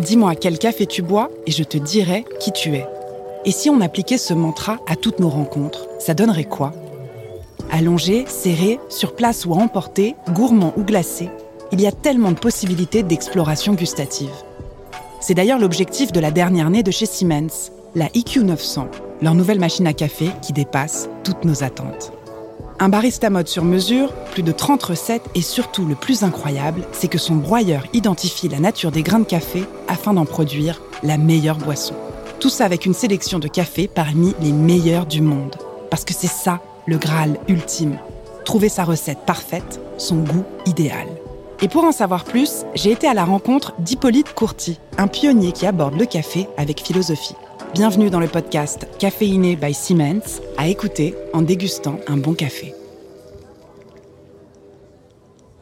Dis-moi quel café tu bois et je te dirai qui tu es. Et si on appliquait ce mantra à toutes nos rencontres, ça donnerait quoi? Allongé, serré, sur place ou à emporter, gourmand ou glacé, il y a tellement de possibilités d'exploration gustative. C'est d'ailleurs l'objectif de la dernière née de chez Siemens, la IQ 900, leur nouvelle machine à café qui dépasse toutes nos attentes. Un barista mode sur mesure, plus de 30 recettes et surtout le plus incroyable, c'est que son broyeur identifie la nature des grains de café afin d'en produire la meilleure boisson. Tout ça avec une sélection de cafés parmi les meilleurs du monde. Parce que c'est ça le Graal ultime. Trouver sa recette parfaite, son goût idéal. Et pour en savoir plus, j'ai été à la rencontre d'Hippolyte Courty, un pionnier qui aborde le café avec philosophie. Bienvenue dans le podcast Caféiné by Siemens, à écouter en dégustant un bon café.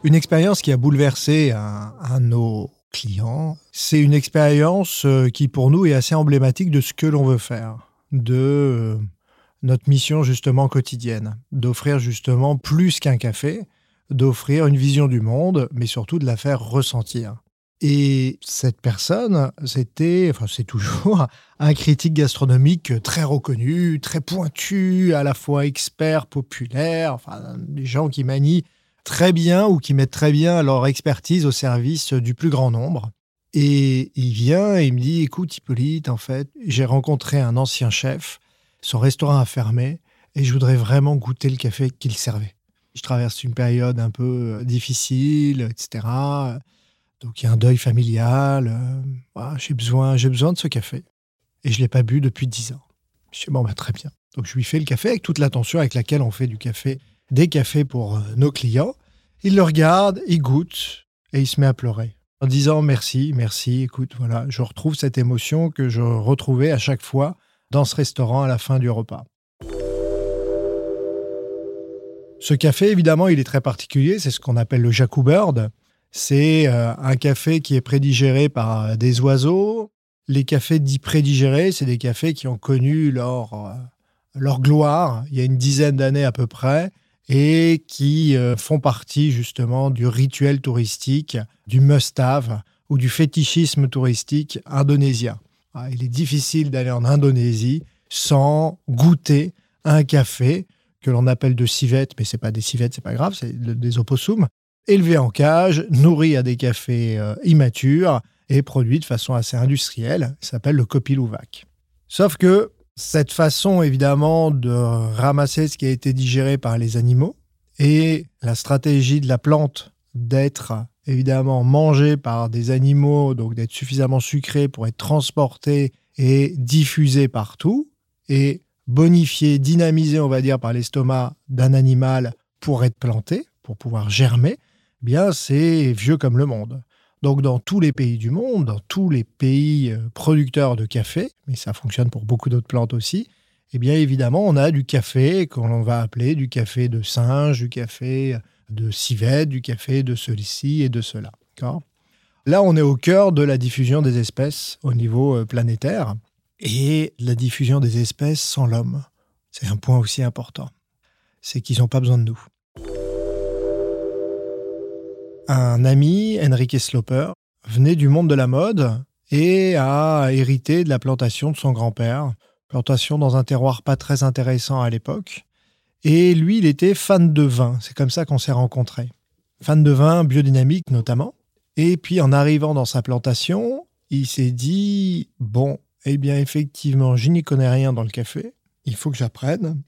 Une expérience qui a bouleversé un, un de nos clients, c'est une expérience euh, qui pour nous est assez emblématique de ce que l'on veut faire, de euh, notre mission justement quotidienne, d'offrir justement plus qu'un café, d'offrir une vision du monde, mais surtout de la faire ressentir. Et cette personne, c'était, enfin c'est toujours un critique gastronomique très reconnu, très pointu, à la fois expert, populaire, enfin des gens qui manient très bien ou qui mettent très bien leur expertise au service du plus grand nombre. Et il vient et il me dit, écoute Hippolyte, en fait, j'ai rencontré un ancien chef, son restaurant a fermé et je voudrais vraiment goûter le café qu'il servait. Je traverse une période un peu difficile, etc. Donc il y a un deuil familial. Euh, j'ai besoin, j'ai besoin de ce café. Et je l'ai pas bu depuis dix ans. Je dis bon, bah, très bien. Donc je lui fais le café avec toute l'attention avec laquelle on fait du café, des cafés pour euh, nos clients. Il le regarde, il goûte et il se met à pleurer en disant merci, merci. Écoute, voilà, je retrouve cette émotion que je retrouvais à chaque fois dans ce restaurant à la fin du repas. Ce café, évidemment, il est très particulier. C'est ce qu'on appelle le Jacou Bird. C'est euh, un café qui est prédigéré par euh, des oiseaux. Les cafés dits prédigérés, c'est des cafés qui ont connu leur, euh, leur gloire il y a une dizaine d'années à peu près et qui font partie justement du rituel touristique, du must-have ou du fétichisme touristique indonésien. Ah, il est difficile d'aller en Indonésie sans goûter un café que l'on appelle de civette, mais c'est pas des civettes, c'est pas grave, c'est des opossums, élevé en cage, nourri à des cafés euh, immatures et produit de façon assez industrielle. Il s'appelle le Kopiluwak. Sauf que cette façon, évidemment, de ramasser ce qui a été digéré par les animaux et la stratégie de la plante d'être évidemment mangée par des animaux, donc d'être suffisamment sucré pour être transporté et diffusé partout, et bonifié, dynamisé, on va dire, par l'estomac d'un animal pour être planté, pour pouvoir germer, bien c'est vieux comme le monde. Donc dans tous les pays du monde, dans tous les pays euh, producteurs de café, mais ça fonctionne pour beaucoup d'autres plantes aussi, eh bien évidemment on a du café qu'on va appeler du café de singe, du café de civette, du café de celui-ci et de cela. Là on est au cœur de la diffusion des espèces au niveau euh, planétaire et la diffusion des espèces sans l'homme. C'est un point aussi important. C'est qu'ils n'ont pas besoin de nous un ami, Enrique Sloper, venait du monde de la mode et a hérité de la plantation de son grand-père. Plantation dans un terroir pas très intéressant à l'époque. Et lui, il était fan de vin. C'est comme ça qu'on s'est rencontrés. Fan de vin biodynamique notamment. Et puis en arrivant dans sa plantation, il s'est dit bon, eh bien effectivement, je n'y connais rien dans le café. Il faut que j'apprenne.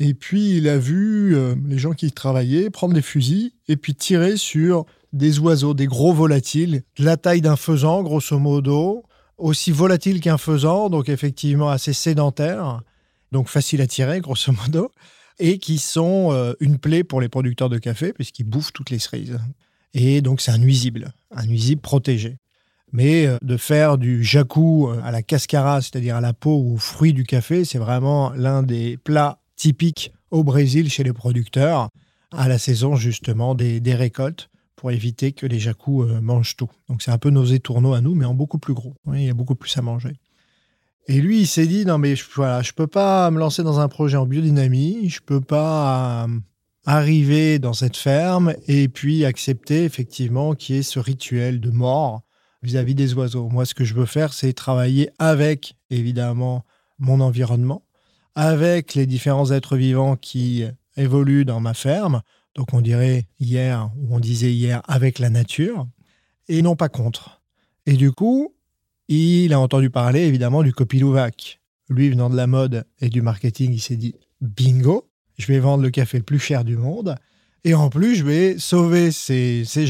Et puis il a vu euh, les gens qui travaillaient prendre des fusils et puis tirer sur des oiseaux, des gros volatiles, de la taille d'un faisan grosso modo, aussi volatile qu'un faisan, donc effectivement assez sédentaire, donc facile à tirer grosso modo, et qui sont euh, une plaie pour les producteurs de café puisqu'ils bouffent toutes les cerises. Et donc c'est un nuisible, un nuisible protégé. Mais euh, de faire du jacou à la cascara, c'est-à-dire à la peau ou aux fruits du café, c'est vraiment l'un des plats typique au Brésil chez les producteurs à la saison justement des, récoltes pour éviter que les jacous euh, mangent tout. Donc c'est un peu nos étourneaux à nous, mais en beaucoup plus gros. il y a beaucoup plus à manger. Et lui, il s'est dit, non mais voilà, je peux pas me lancer dans un projet en biodynamie, je peux pas euh, arriver dans cette ferme et puis accepter effectivement qu'il y ait ce rituel de mort vis-à-vis des oiseaux. Moi, ce que je veux faire, c'est travailler avec, évidemment, mon environnement, avec les différents êtres vivants qui évoluent dans ma ferme. Donc, on dirait hier, ou on disait hier, avec la nature, et non pas contre. Et du coup, il a entendu parler, évidemment, du Copilouvac. Lui, venant de la mode et du marketing, il s'est dit bingo, je vais vendre le café le plus cher du monde. Et en plus, je vais sauver ces, ces.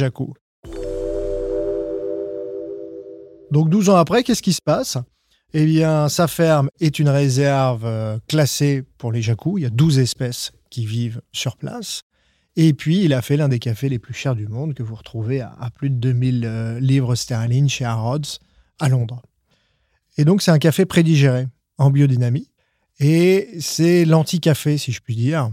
Donc 12 ans après, qu'est-ce qui se passe? Eh bien, sa ferme est une réserve euh, classée pour les jacous. Il y a 12 espèces qui vivent sur place. Et puis, il a fait l'un des cafés les plus chers du monde que vous retrouvez à, plus de 2000 euh, livres sterling chez Harrods à Londres. Et donc, c'est un café prédigéré en biodynamie. Et c'est l'anti-café, si je puis dire,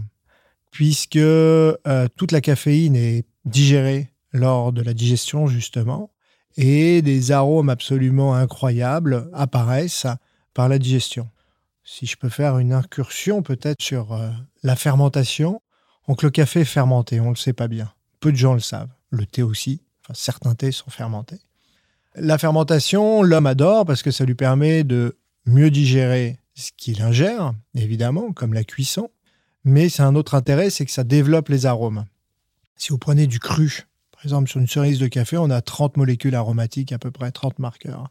puisque euh, toute la caféine est digérée lors de la digestion, justement et des arômes absolument incroyables apparaissent par la digestion. Si je peux faire une incursion peut-être sur euh, la fermentation, donc le café est fermenté, on ne le sait pas bien. Peu de gens le savent. Le thé aussi, enfin, certains thés sont fermentés. La fermentation, l'homme adore parce que ça lui permet de mieux digérer ce qu'il ingère, évidemment, comme la cuisson. Mais c'est un autre intérêt, c'est que ça développe les arômes. Si vous prenez du cru, par exemple, sur une cerise de café, on a 30 molécules aromatiques, à peu près 30 marqueurs.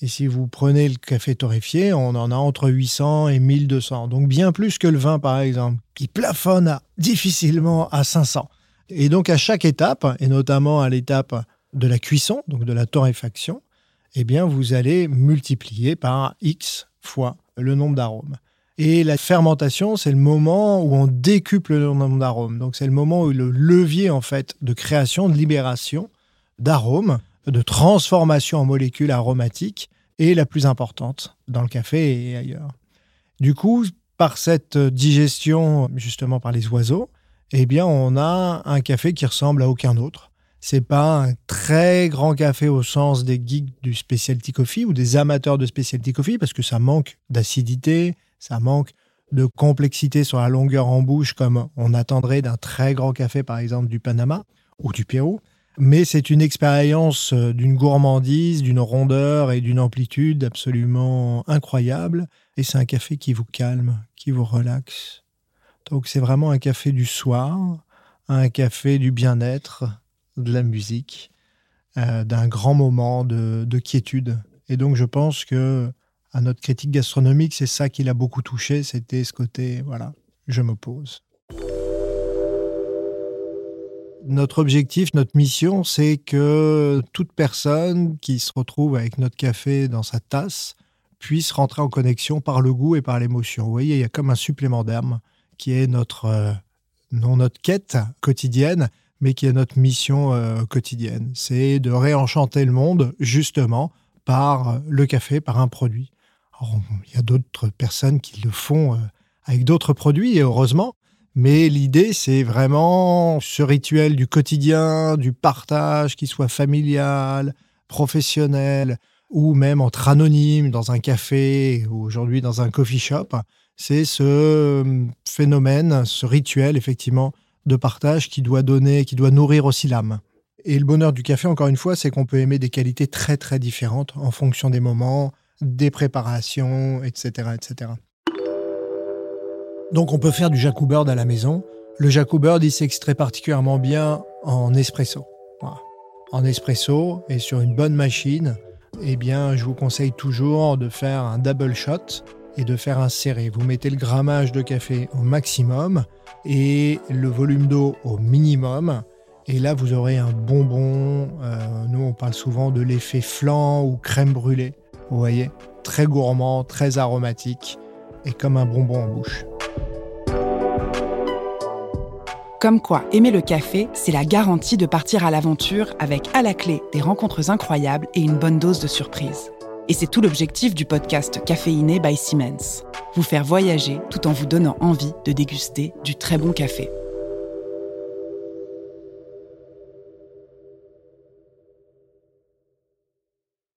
Et si vous prenez le café torréfié, on en a entre 800 et 1200. Donc bien plus que le vin, par exemple, qui plafonne difficilement à 500. Et donc à chaque étape, et notamment à l'étape de la cuisson, donc de la torréfaction, eh bien vous allez multiplier par X fois le nombre d'arômes. Et la fermentation, c'est le moment où on décuple le nombre d'arômes. Donc c'est le moment où le levier en fait de création, de libération d'arômes, de transformation en molécules aromatiques est la plus importante dans le café et ailleurs. Du coup, par cette digestion justement par les oiseaux, eh bien on a un café qui ressemble à aucun autre. C'est pas un très grand café au sens des geeks du specialty coffee ou des amateurs de specialty coffee parce que ça manque d'acidité, ça manque de complexité sur la longueur en bouche comme on attendrait d'un très grand café, par exemple du Panama ou du Pérou. Mais c'est une expérience euh, d'une gourmandise, d'une rondeur et d'une amplitude absolument incroyable. Et c'est un café qui vous calme, qui vous relaxe. Donc c'est vraiment un café du soir, un café du bien-être, de la musique, euh, d'un grand moment de, de quiétude. Et donc je pense que à notre critique gastronomique, c'est ça qui l'a beaucoup touché, c'était ce côté, voilà, je m'oppose. Notre objectif, notre mission, c'est que toute personne qui se retrouve avec notre café dans sa tasse puisse rentrer en connexion par le goût et par l'émotion. Vous voyez, il y a comme un supplément d'âme qui est notre, euh, non notre quête quotidienne, mais qui est notre mission euh, quotidienne. C'est de réenchanter le monde, justement, par le café, par un produit il y a d'autres personnes qui le font euh, avec d'autres produits, et heureusement. Mais l'idée, c'est vraiment ce rituel du quotidien, du partage, qui soit familial, professionnel, ou même entre anonymes dans un café ou aujourd'hui dans un coffee shop. C'est ce euh, phénomène, ce rituel, effectivement, de partage qui doit donner, qui doit nourrir aussi l'âme. Et le bonheur du café, encore une fois, c'est qu'on peut aimer des qualités très très différentes en fonction des moments, des préparations, etc., etc. Donc on peut faire du Jacou Bird à la maison. Le Jacou Bird, il s'extrait particulièrement bien en espresso. En espresso et sur une bonne machine, eh bien, je vous conseille toujours de faire un double shot et de faire un serré. Vous mettez le grammage de café au maximum et le volume d'eau au minimum. Et là, vous aurez un bonbon. Euh, nous, on parle souvent de l'effet flan ou crème brûlée. Vous voyez, très gourmand, très aromatique et comme un bonbon en bouche. Comme quoi, aimer le café, c'est la garantie de partir à l'aventure avec à la clé des rencontres incroyables et une bonne dose de surprise. Et c'est tout l'objectif du podcast Caféiné by Siemens. Vous faire voyager tout en vous donnant envie de déguster du très bon café.